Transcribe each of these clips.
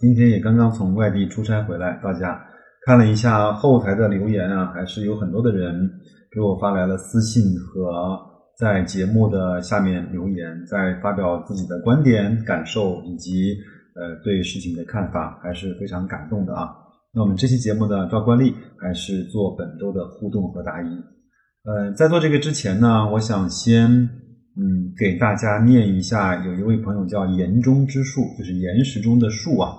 今天也刚刚从外地出差回来到家。看了一下后台的留言啊，还是有很多的人给我发来了私信和在节目的下面留言，在发表自己的观点、感受以及呃对事情的看法，还是非常感动的啊。那我们这期节目呢，照惯例还是做本周的互动和答疑。呃，在做这个之前呢，我想先嗯给大家念一下，有一位朋友叫岩中之树，就是岩石中的树啊。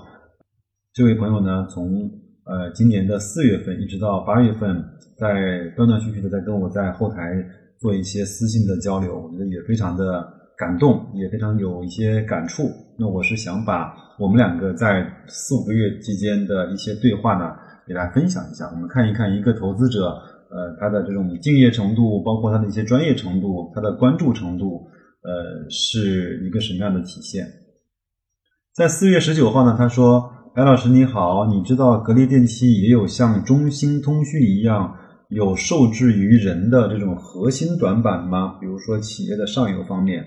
这位朋友呢，从呃，今年的四月份一直到八月份，在断断续续的在跟我在后台做一些私信的交流，我觉得也非常的感动，也非常有一些感触。那我是想把我们两个在四五个月期间的一些对话呢，给大家分享一下。我们看一看一个投资者，呃，他的这种敬业程度，包括他的一些专业程度，他的关注程度，呃，是一个什么样的体现？在四月十九号呢，他说。白老师你好，你知道格力电器也有像中兴通讯一样有受制于人的这种核心短板吗？比如说企业的上游方面。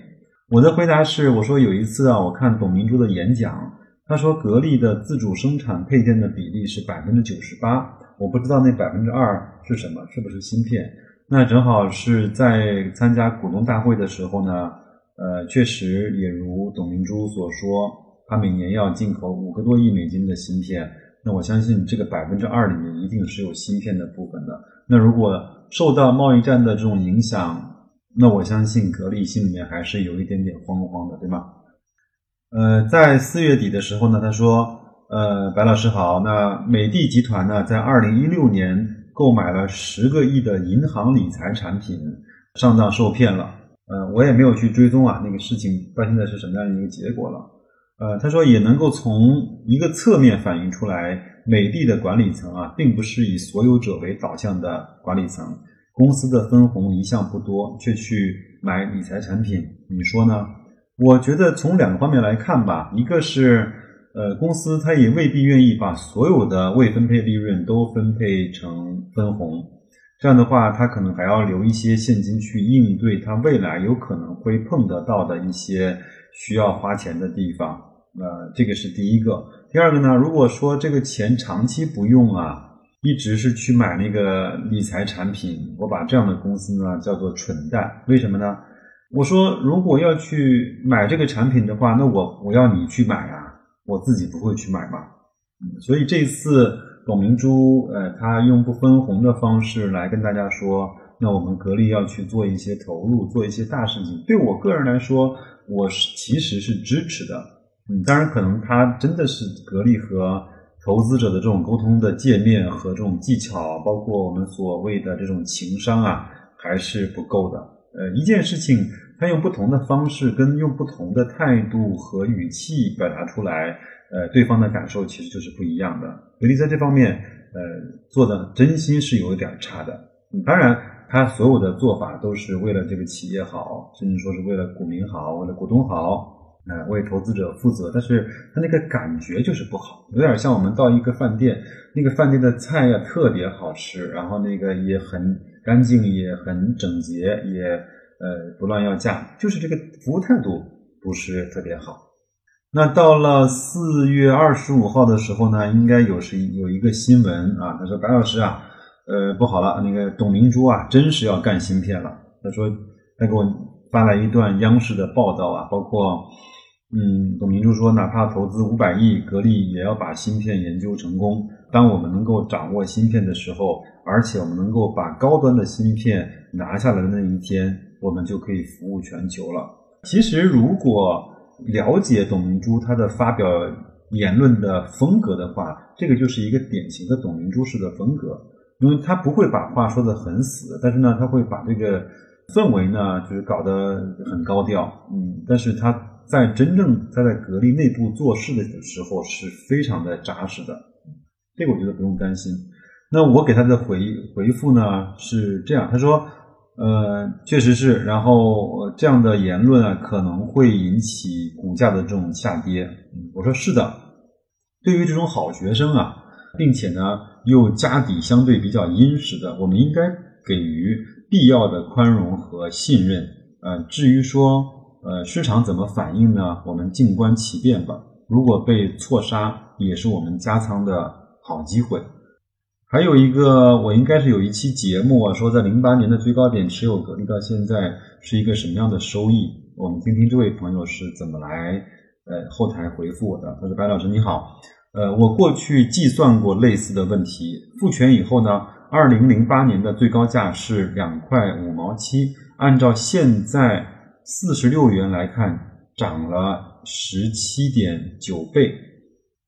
我的回答是，我说有一次啊，我看董明珠的演讲，他说格力的自主生产配件的比例是百分之九十八，我不知道那百分之二是什么，是不是芯片？那正好是在参加股东大会的时候呢，呃，确实也如董明珠所说。它每年要进口五个多亿美金的芯片，那我相信这个百分之二里面一定是有芯片的部分的。那如果受到贸易战的这种影响，那我相信格力心里面还是有一点点慌慌的，对吗？呃，在四月底的时候呢，他说，呃，白老师好，那美的集团呢，在二零一六年购买了十个亿的银行理财产品，上当受骗了。呃，我也没有去追踪啊，那个事情到现在是什么样的一个结果了？呃，他说也能够从一个侧面反映出来，美的的管理层啊，并不是以所有者为导向的管理层，公司的分红一向不多，却去买理财产品，你说呢？我觉得从两个方面来看吧，一个是，呃，公司它也未必愿意把所有的未分配利润都分配成分红，这样的话，他可能还要留一些现金去应对他未来有可能会碰得到的一些。需要花钱的地方，呃，这个是第一个。第二个呢，如果说这个钱长期不用啊，一直是去买那个理财产品，我把这样的公司呢叫做蠢蛋。为什么呢？我说如果要去买这个产品的话，那我我要你去买啊，我自己不会去买嘛。嗯，所以这次董明珠呃，他用不分红的方式来跟大家说，那我们格力要去做一些投入，做一些大事情。对我个人来说。我是其实是支持的，嗯，当然可能他真的是格力和投资者的这种沟通的界面和这种技巧，包括我们所谓的这种情商啊，还是不够的。呃，一件事情，它用不同的方式跟用不同的态度和语气表达出来，呃，对方的感受其实就是不一样的。格力在这方面，呃，做的真心是有点差的。当然。他所有的做法都是为了这个企业好，甚至说是为了股民好，为了股东好，呃，为投资者负责。但是他那个感觉就是不好，有点像我们到一个饭店，那个饭店的菜呀特别好吃，然后那个也很干净，也很整洁，也呃不乱要价，就是这个服务态度不是特别好。那到了四月二十五号的时候呢，应该有是有一个新闻啊，他说白老师啊。呃，不好了，那个董明珠啊，真是要干芯片了。他说，他给我发来一段央视的报道啊，包括，嗯，董明珠说，哪怕投资五百亿，格力也要把芯片研究成功。当我们能够掌握芯片的时候，而且我们能够把高端的芯片拿下来的那一天，我们就可以服务全球了。其实，如果了解董明珠她的发表言论的风格的话，这个就是一个典型的董明珠式的风格。因为她不会把话说的很死，但是呢，他会把这个氛围呢，就是搞得很高调，嗯，但是他在真正他在格力内部做事的时候是非常的扎实的。这个我觉得不用担心。那我给他的回回复呢是这样，他说，呃，确实是，然后这样的言论啊可能会引起股价的这种下跌。我说是的，对于这种好学生啊，并且呢又家底相对比较殷实的，我们应该给予必要的宽容和信任。呃，至于说呃市场怎么反应呢，我们静观其变吧。如果被错杀，也是我们加仓的好机会。还有一个，我应该是有一期节目啊，说在零八年的最高点持有格力到现在是一个什么样的收益？我们听听这位朋友是怎么来呃后台回复我的。他说：“白老师你好，呃，我过去计算过类似的问题，复权以后呢，二零零八年的最高价是两块五毛七，按照现在四十六元来看，涨了十七点九倍。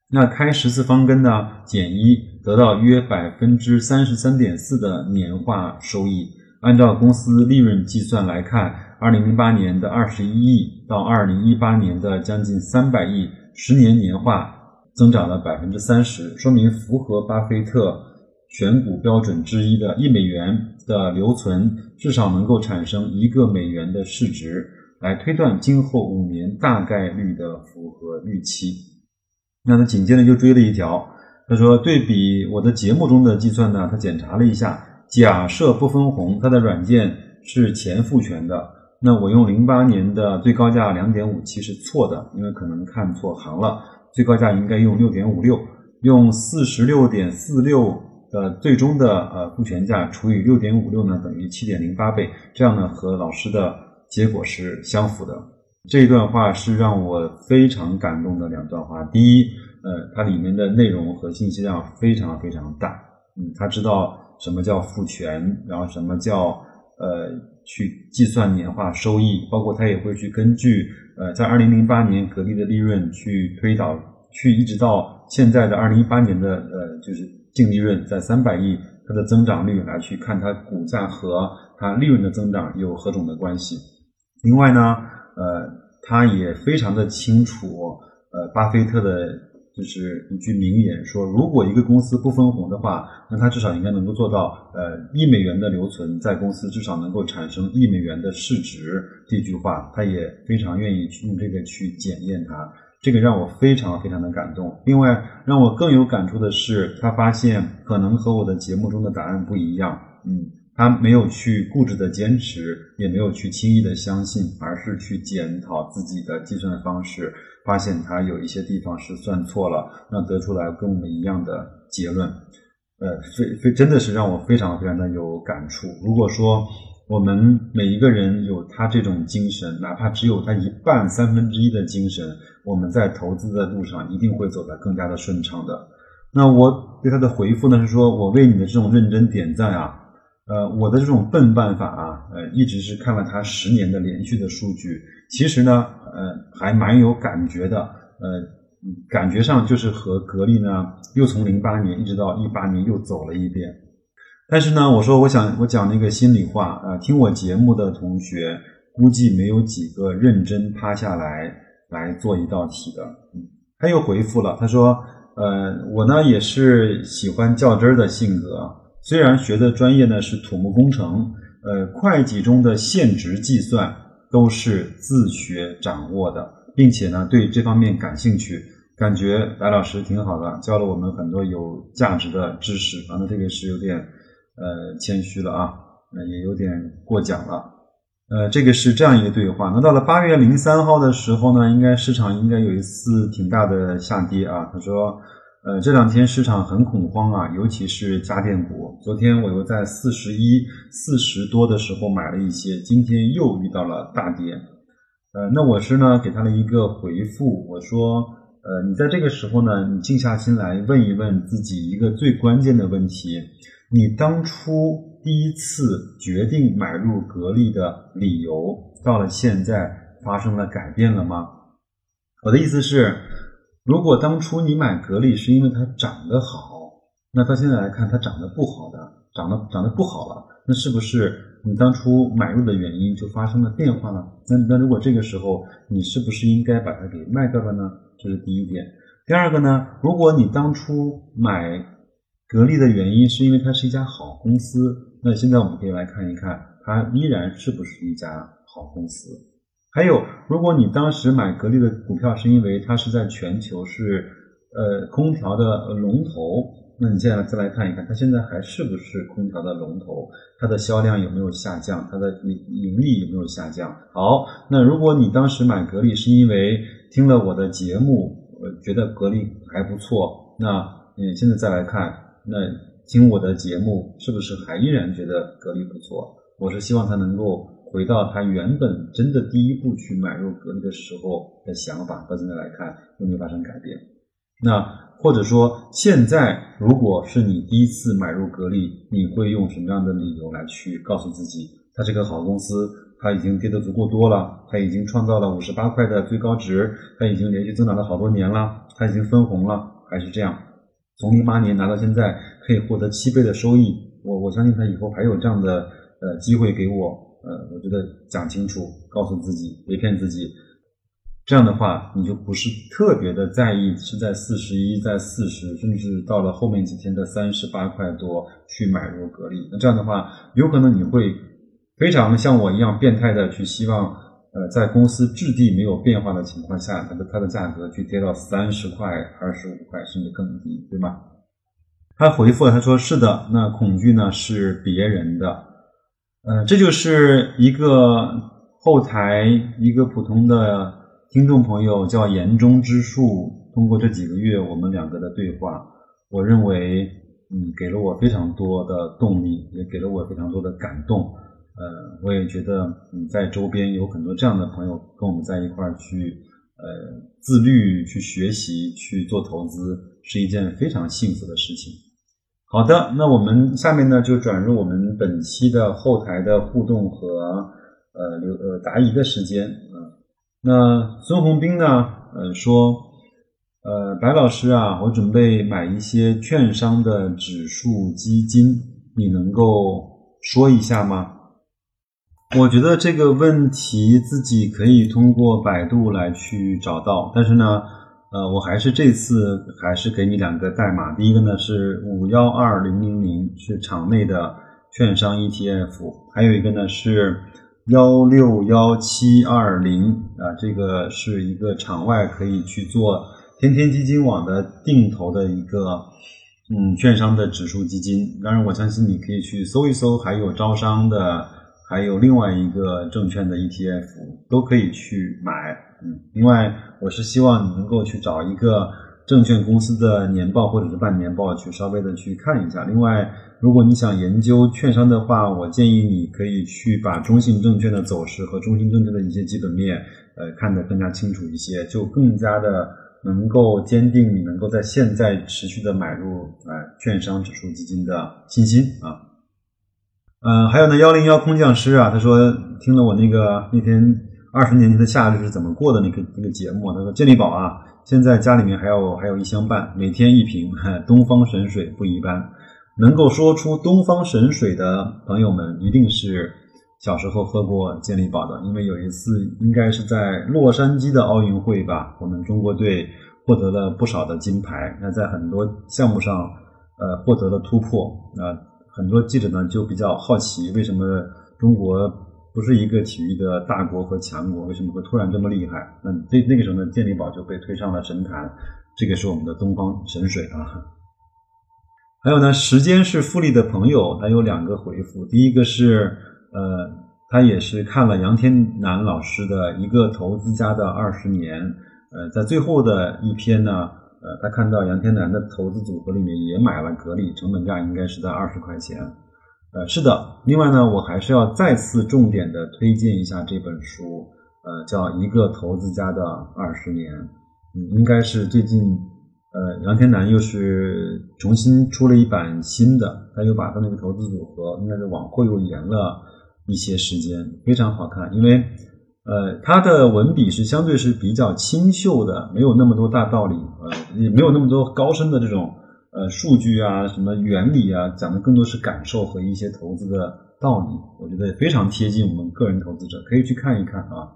那开十次方根呢，减一。”得到约百分之三十三点四的年化收益。按照公司利润计算来看，二零零八年的二十一亿到二零一八年的将近三百亿，十年年化增长了百分之三十，说明符合巴菲特选股标准之一的一美元的留存至少能够产生一个美元的市值，来推断今后五年大概率的符合预期。那他紧接着就追了一条。他说：“对比我的节目中的计算呢，他检查了一下，假设不分红，他的软件是前复权的。那我用零八年的最高价两点五七是错的，因为可能看错行了，最高价应该用六点五六，用四十六点四六的最终的呃复权价除以六点五六呢，等于七点零八倍，这样呢和老师的结果是相符的。这一段话是让我非常感动的两段话，第一。”呃，它里面的内容和信息量非常非常大，嗯，他知道什么叫复权，然后什么叫呃去计算年化收益，包括他也会去根据呃在二零零八年格力的利润去推导，去一直到现在的二零一八年的呃就是净利润在三百亿，它的增长率来去看它股价和它利润的增长有何种的关系。另外呢，呃，他也非常的清楚，呃，巴菲特的。就是一句名言说，如果一个公司不分红的话，那它至少应该能够做到，呃，一美元的留存在公司至少能够产生一美元的市值。这句话，他也非常愿意去用这个去检验它，这个让我非常非常的感动。另外，让我更有感触的是，他发现可能和我的节目中的答案不一样，嗯，他没有去固执的坚持，也没有去轻易的相信，而是去检讨自己的计算方式。发现他有一些地方是算错了，那得出来跟我们一样的结论，呃，非非真的是让我非常非常的有感触。如果说我们每一个人有他这种精神，哪怕只有他一半三分之一的精神，我们在投资的路上一定会走得更加的顺畅的。那我对他的回复呢是说，我为你的这种认真点赞啊，呃，我的这种笨办法啊，呃，一直是看了他十年的连续的数据，其实呢。呃，还蛮有感觉的，呃，感觉上就是和格力呢，又从零八年一直到一八年又走了一遍。但是呢，我说我想我讲那个心里话，呃，听我节目的同学估计没有几个认真趴下来来做一道题的。嗯，他又回复了，他说，呃，我呢也是喜欢较真儿的性格，虽然学的专业呢是土木工程，呃，会计中的现值计算。都是自学掌握的，并且呢，对这方面感兴趣，感觉白老师挺好的，教了我们很多有价值的知识。反正这个是有点呃谦虚了啊，那也有点过奖了。呃，这个是这样一个对话。那到了八月零三号的时候呢，应该市场应该有一次挺大的下跌啊。他说。呃，这两天市场很恐慌啊，尤其是家电股。昨天我又在四十一、四十多的时候买了一些，今天又遇到了大跌。呃，那我是呢给他了一个回复，我说，呃，你在这个时候呢，你静下心来问一问自己一个最关键的问题：你当初第一次决定买入格力的理由，到了现在发生了改变了吗？我的意思是。如果当初你买格力是因为它长得好，那到现在来看它长得不好的，长得长得不好了，那是不是你当初买入的原因就发生了变化了？那那如果这个时候你是不是应该把它给卖掉了呢？这是第一点。第二个呢，如果你当初买格力的原因是因为它是一家好公司。那现在我们可以来看一看，它依然是不是一家好公司？还有，如果你当时买格力的股票是因为它是在全球是呃空调的龙头。那你现在再来看一看，它现在还是不是空调的龙头？它的销量有没有下降？它的盈盈利有没有下降？好，那如果你当时买格力是因为听了我的节目，呃，觉得格力还不错，那你现在再来看，那听我的节目是不是还依然觉得格力不错？我是希望它能够回到他原本真的第一步去买入格力的时候的想法，到现在来看有没有发生改变？那。或者说，现在如果是你第一次买入格力，你会用什么样的理由来去告诉自己，它是个好公司，它已经跌得足够多了，它已经创造了五十八块的最高值，它已经连续增长了好多年了，它已经分红了，还是这样，从零八年拿到现在可以获得七倍的收益，我我相信它以后还有这样的呃机会给我，呃，我觉得讲清楚，告诉自己，别骗自己。这样的话，你就不是特别的在意是在四十一、在四十，甚至到了后面几天的三十八块多去买入格力。那这样的话，有可能你会非常像我一样变态的去希望，呃，在公司质地没有变化的情况下，它的它的价格去跌到三十块、二十五块，甚至更低，对吗？他回复了，他说是的，那恐惧呢是别人的，呃，这就是一个后台一个普通的。听众朋友叫言中之树，通过这几个月我们两个的对话，我认为，嗯，给了我非常多的动力，也给了我非常多的感动。呃，我也觉得你在周边有很多这样的朋友跟我们在一块儿去，呃，自律、去学习、去做投资，是一件非常幸福的事情。好的，那我们下面呢就转入我们本期的后台的互动和呃留呃答疑的时间啊。那孙宏斌呢？呃，说，呃，白老师啊，我准备买一些券商的指数基金，你能够说一下吗？我觉得这个问题自己可以通过百度来去找到，但是呢，呃，我还是这次还是给你两个代码，第一个呢是五幺二零零零，是场内的券商 ETF，还有一个呢是。幺六幺七二零啊，这个是一个场外可以去做天天基金网的定投的一个嗯券商的指数基金。当然，我相信你可以去搜一搜，还有招商的，还有另外一个证券的 ETF 都可以去买。嗯，另外，我是希望你能够去找一个证券公司的年报或者是半年报去稍微的去看一下。另外。如果你想研究券商的话，我建议你可以去把中信证券的走势和中信证券的一些基本面，呃，看得更加清楚一些，就更加的能够坚定你能够在现在持续的买入啊券商指数基金的信心啊。嗯，还有呢，幺零幺空降师啊，他说听了我那个那天二十年前的夏日是怎么过的那个那个节目，他说健力宝啊，现在家里面还有还有一箱半，每天一瓶，东方神水不一般。能够说出东方神水的朋友们，一定是小时候喝过健力宝的，因为有一次应该是在洛杉矶的奥运会吧，我们中国队获得了不少的金牌，那在很多项目上，呃，获得了突破。那很多记者呢就比较好奇，为什么中国不是一个体育的大国和强国，为什么会突然这么厉害？那这那个时候呢，健力宝就被推上了神坛，这个是我们的东方神水啊。还有呢，时间是复利的朋友，他有两个回复。第一个是，呃，他也是看了杨天南老师的一个投资家的二十年，呃，在最后的一篇呢，呃，他看到杨天南的投资组合里面也买了格力，成本价应该是在二十块钱。呃，是的。另外呢，我还是要再次重点的推荐一下这本书，呃，叫《一个投资家的二十年》，嗯，应该是最近。呃，杨天南又是重新出了一版新的，他又把他那个投资组合应该是往后又延了一些时间，非常好看。因为呃，他的文笔是相对是比较清秀的，没有那么多大道理，呃，也没有那么多高深的这种呃数据啊、什么原理啊，讲的更多是感受和一些投资的道理，我觉得非常贴近我们个人投资者，可以去看一看啊。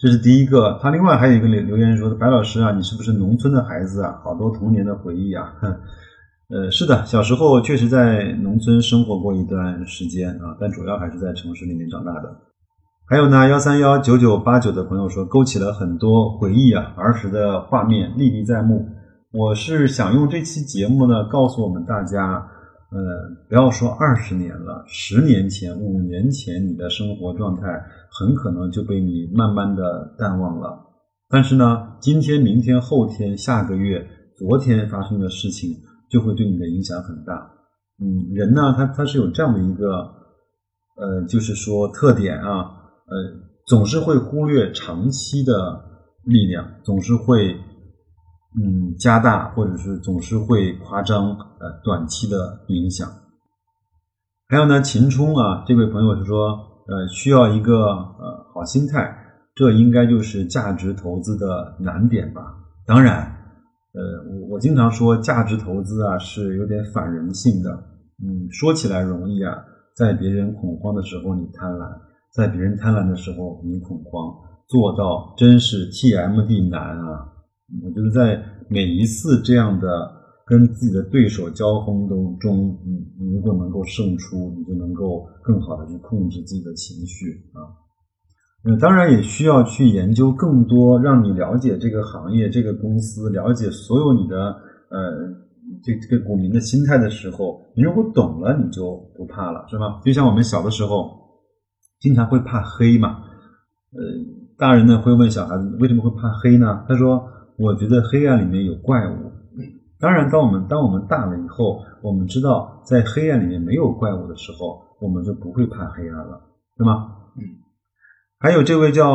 这是第一个，他另外还有一个留留言说：“白老师啊，你是不是农村的孩子啊？好多童年的回忆啊。”呃，是的，小时候确实在农村生活过一段时间啊，但主要还是在城市里面长大的。还有呢，幺三幺九九八九的朋友说，勾起了很多回忆啊，儿时的画面历历在目。我是想用这期节目呢，告诉我们大家，呃，不要说二十年了，十年前、五年前，你的生活状态很可能就被你慢慢的淡忘了。但是呢，今天、明天、后天、下个月、昨天发生的事情。就会对你的影响很大。嗯，人呢，他他是有这样的一个，呃，就是说特点啊，呃，总是会忽略长期的力量，总是会嗯加大，或者是总是会夸张呃短期的影响。还有呢，秦冲啊，这位朋友是说，呃，需要一个呃好心态，这应该就是价值投资的难点吧？当然。呃，我我经常说价值投资啊是有点反人性的，嗯，说起来容易啊，在别人恐慌的时候你贪婪，在别人贪婪的时候你恐慌，做到真是 TMD 难啊！我觉得在每一次这样的跟自己的对手交锋当中，嗯，你如果能够胜出，你就能够更好的去控制自己的情绪啊。嗯，当然也需要去研究更多，让你了解这个行业、这个公司，了解所有你的呃这这个股民的心态的时候，你如果懂了，你就不怕了，是吧？就像我们小的时候，经常会怕黑嘛。呃，大人呢会问小孩子为什么会怕黑呢？他说：“我觉得黑暗里面有怪物。”当然，当我们当我们大了以后，我们知道在黑暗里面没有怪物的时候，我们就不会怕黑暗了，对吗？嗯。还有这位叫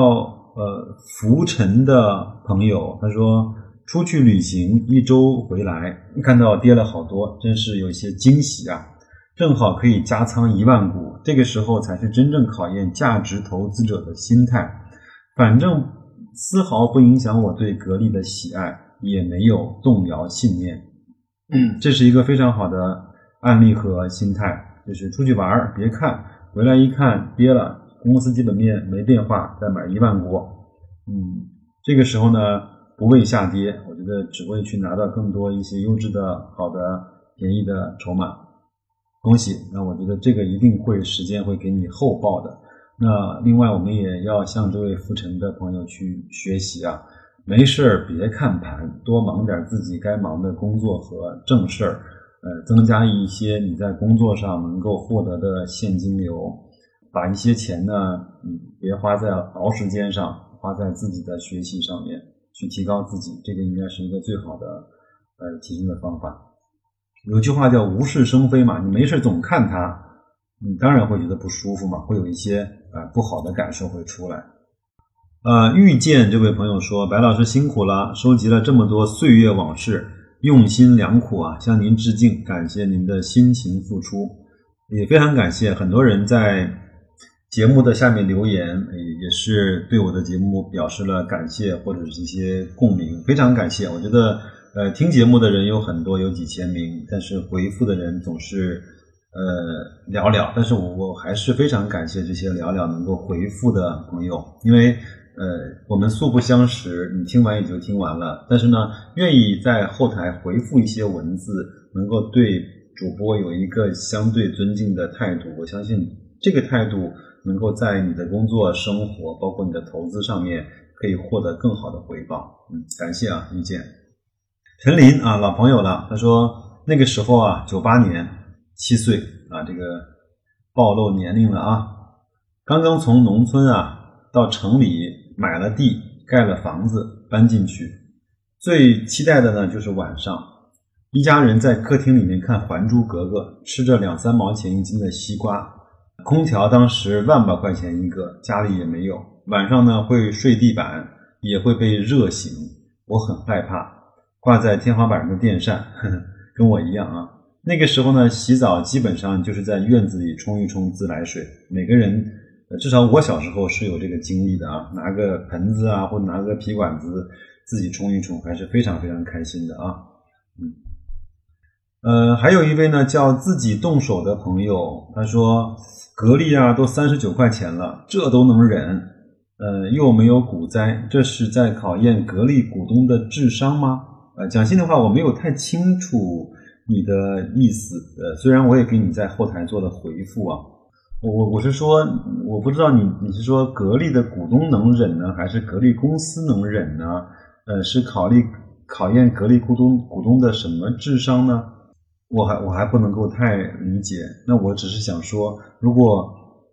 呃浮尘的朋友，他说出去旅行一周回来，看到跌了好多，真是有些惊喜啊！正好可以加仓一万股，这个时候才是真正考验价值投资者的心态。反正丝毫不影响我对格力的喜爱，也没有动摇信念。这是一个非常好的案例和心态，就是出去玩别看，回来一看跌了。公司基本面没变化，再买一万股，嗯，这个时候呢，不为下跌，我觉得只会去拿到更多一些优质的、好的、便宜的筹码，恭喜！那我觉得这个一定会时间会给你厚报的。那另外，我们也要向这位浮沉的朋友去学习啊，没事儿别看盘，多忙点自己该忙的工作和正事儿，呃，增加一些你在工作上能够获得的现金流。把一些钱呢，嗯，别花在熬时间上，花在自己的学习上面，去提高自己，这个应该是一个最好的，呃，提升的方法。有句话叫“无事生非”嘛，你没事总看它，你当然会觉得不舒服嘛，会有一些啊不好的感受会出来。呃，遇见这位朋友说：“白老师辛苦了，收集了这么多岁月往事，用心良苦啊，向您致敬，感谢您的辛勤付出，也非常感谢很多人在。”节目的下面留言也是对我的节目表示了感谢或者是一些共鸣，非常感谢。我觉得，呃，听节目的人有很多，有几千名，但是回复的人总是呃聊聊。但是我我还是非常感谢这些聊聊能够回复的朋友，因为呃我们素不相识，你听完也就听完了。但是呢，愿意在后台回复一些文字，能够对主播有一个相对尊敬的态度，我相信这个态度。能够在你的工作、生活，包括你的投资上面，可以获得更好的回报。嗯，感谢啊，遇见陈林啊，老朋友了。他说那个时候啊，九八年，七岁啊，这个暴露年龄了啊。刚刚从农村啊到城里买了地，盖了房子，搬进去。最期待的呢，就是晚上，一家人在客厅里面看《还珠格格》，吃着两三毛钱一斤的西瓜。空调当时万把块钱一个，家里也没有。晚上呢会睡地板，也会被热醒，我很害怕。挂在天花板上的电扇，呵 呵跟我一样啊。那个时候呢，洗澡基本上就是在院子里冲一冲自来水。每个人，至少我小时候是有这个经历的啊，拿个盆子啊，或者拿个皮管子自己冲一冲，还是非常非常开心的啊。嗯，呃，还有一位呢叫自己动手的朋友，他说。格力啊，都三十九块钱了，这都能忍？呃，又没有股灾，这是在考验格力股东的智商吗？呃，讲心里话，我没有太清楚你的意思。呃，虽然我也给你在后台做了回复啊，我我我是说，我不知道你你是说格力的股东能忍呢，还是格力公司能忍呢？呃，是考虑考验格力股东股东的什么智商呢？我还我还不能够太理解。那我只是想说，如果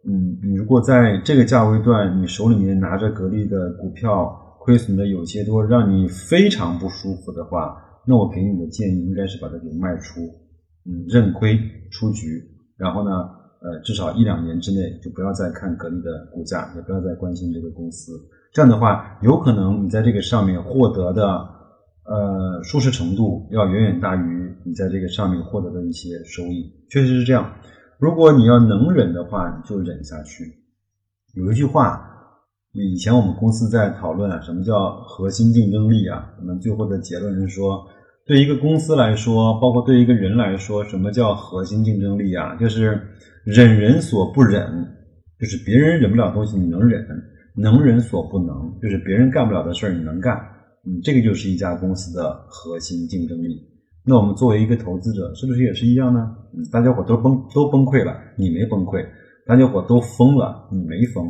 嗯，你如果在这个价位段，你手里面拿着格力的股票，亏损的有些多，让你非常不舒服的话，那我给你的建议应该是把它给卖出，嗯，认亏出局，然后呢，呃，至少一两年之内就不要再看格力的股价，也不要再关心这个公司。这样的话，有可能你在这个上面获得的，呃，舒适程度要远远大于你在这个上面获得的一些收益，确实是这样。如果你要能忍的话，你就忍下去。有一句话，以前我们公司在讨论啊，什么叫核心竞争力啊？我们最后的结论是说，对一个公司来说，包括对一个人来说，什么叫核心竞争力啊？就是忍人所不忍，就是别人忍不了东西你能忍；能人所不能，就是别人干不了的事儿你能干。嗯，这个就是一家公司的核心竞争力。那我们作为一个投资者，是不是也是一样呢？嗯，大家伙都崩都崩溃了，你没崩溃；大家伙都疯了，你没疯，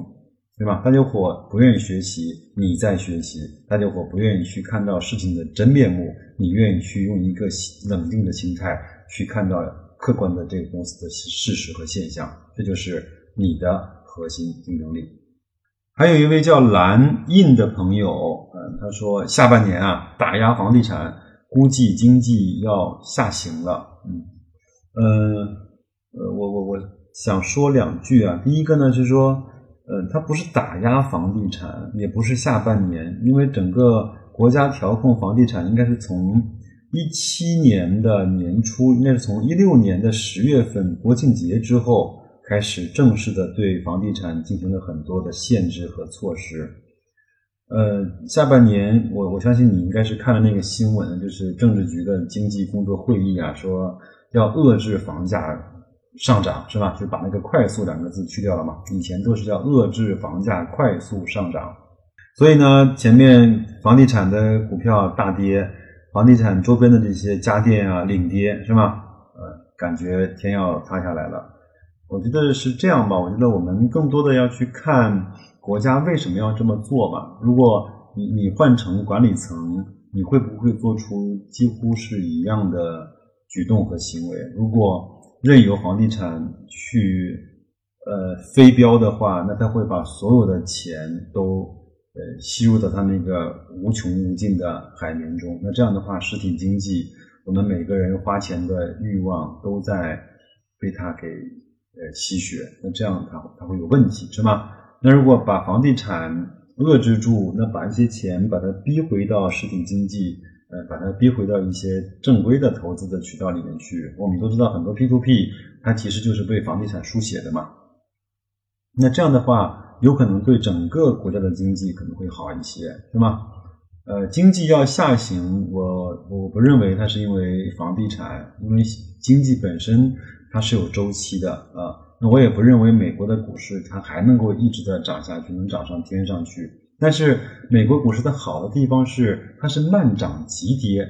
对吧？大家伙不愿意学习，你在学习；大家伙不愿意去看到事情的真面目，你愿意去用一个冷静的心态去看到客观的这个公司的事实和现象，这就是你的核心竞争力。还有一位叫蓝印的朋友，嗯，他说下半年啊，打压房地产。估计经济要下行了，嗯，呃，呃，我我我想说两句啊。第一个呢是说，呃，它不是打压房地产，也不是下半年，因为整个国家调控房地产应该是从一七年的年初，应该是从一六年的十月份国庆节之后开始正式的对房地产进行了很多的限制和措施。呃，下半年我我相信你应该是看了那个新闻，就是政治局的经济工作会议啊，说要遏制房价上涨，是吧？就把那个“快速”两个字去掉了嘛。以前都是叫遏制房价快速上涨，所以呢，前面房地产的股票大跌，房地产周边的这些家电啊领跌，是吧？呃，感觉天要塌下来了。我觉得是这样吧，我觉得我们更多的要去看。国家为什么要这么做吧？如果你你换成管理层，你会不会做出几乎是一样的举动和行为？如果任由房地产去呃飞镖的话，那他会把所有的钱都呃吸入到他那个无穷无尽的海绵中。那这样的话，实体经济，我们每个人花钱的欲望都在被他给呃吸血。那这样他他会有问题，是吗？那如果把房地产遏制住，那把一些钱把它逼回到实体经济，呃，把它逼回到一些正规的投资的渠道里面去。我们都知道很多 P to P，它其实就是被房地产输血的嘛。那这样的话，有可能对整个国家的经济可能会好一些，是吗？呃，经济要下行，我我不认为它是因为房地产，因为经济本身它是有周期的啊。那我也不认为美国的股市它还能够一直的涨下去，能涨上天上去。但是美国股市的好的地方是，它是慢涨急跌，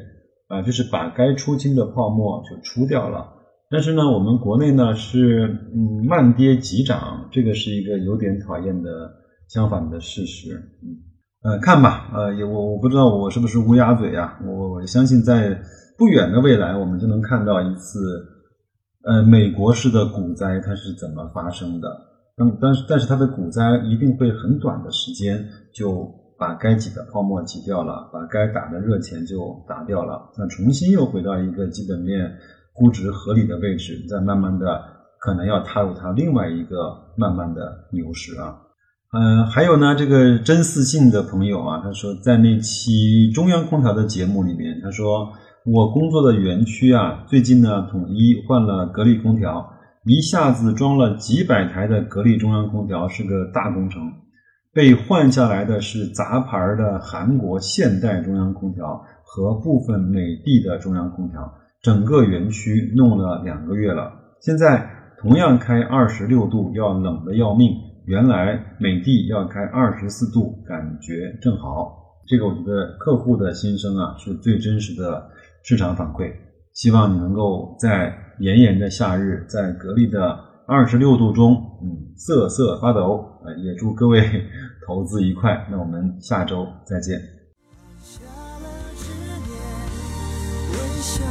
啊，就是把该出清的泡沫就出掉了。但是呢，我们国内呢是嗯慢跌急涨，这个是一个有点讨厌的相反的事实。嗯，呃，看吧，呃，也我我不知道我是不是乌鸦嘴啊，我我相信在不远的未来，我们就能看到一次。呃，美国式的股灾它是怎么发生的？那么，但是但是它的股灾一定会很短的时间就把该挤的泡沫挤掉了，把该打的热钱就打掉了，那重新又回到一个基本面估值合理的位置，再慢慢的可能要踏入它另外一个慢慢的牛市啊。嗯，还有呢，这个真四信的朋友啊，他说在那期中央空调的节目里面，他说。我工作的园区啊，最近呢统一换了格力空调，一下子装了几百台的格力中央空调，是个大工程。被换下来的是杂牌的韩国现代中央空调和部分美的的中央空调，整个园区弄了两个月了。现在同样开二十六度，要冷的要命。原来美的要开二十四度，感觉正好。这个我觉得客户的心声啊，是最真实的。市场反馈，希望你能够在炎炎的夏日，在格力的二十六度中，嗯，瑟瑟发抖。呃，也祝各位投资愉快。那我们下周再见。下了执念，微笑。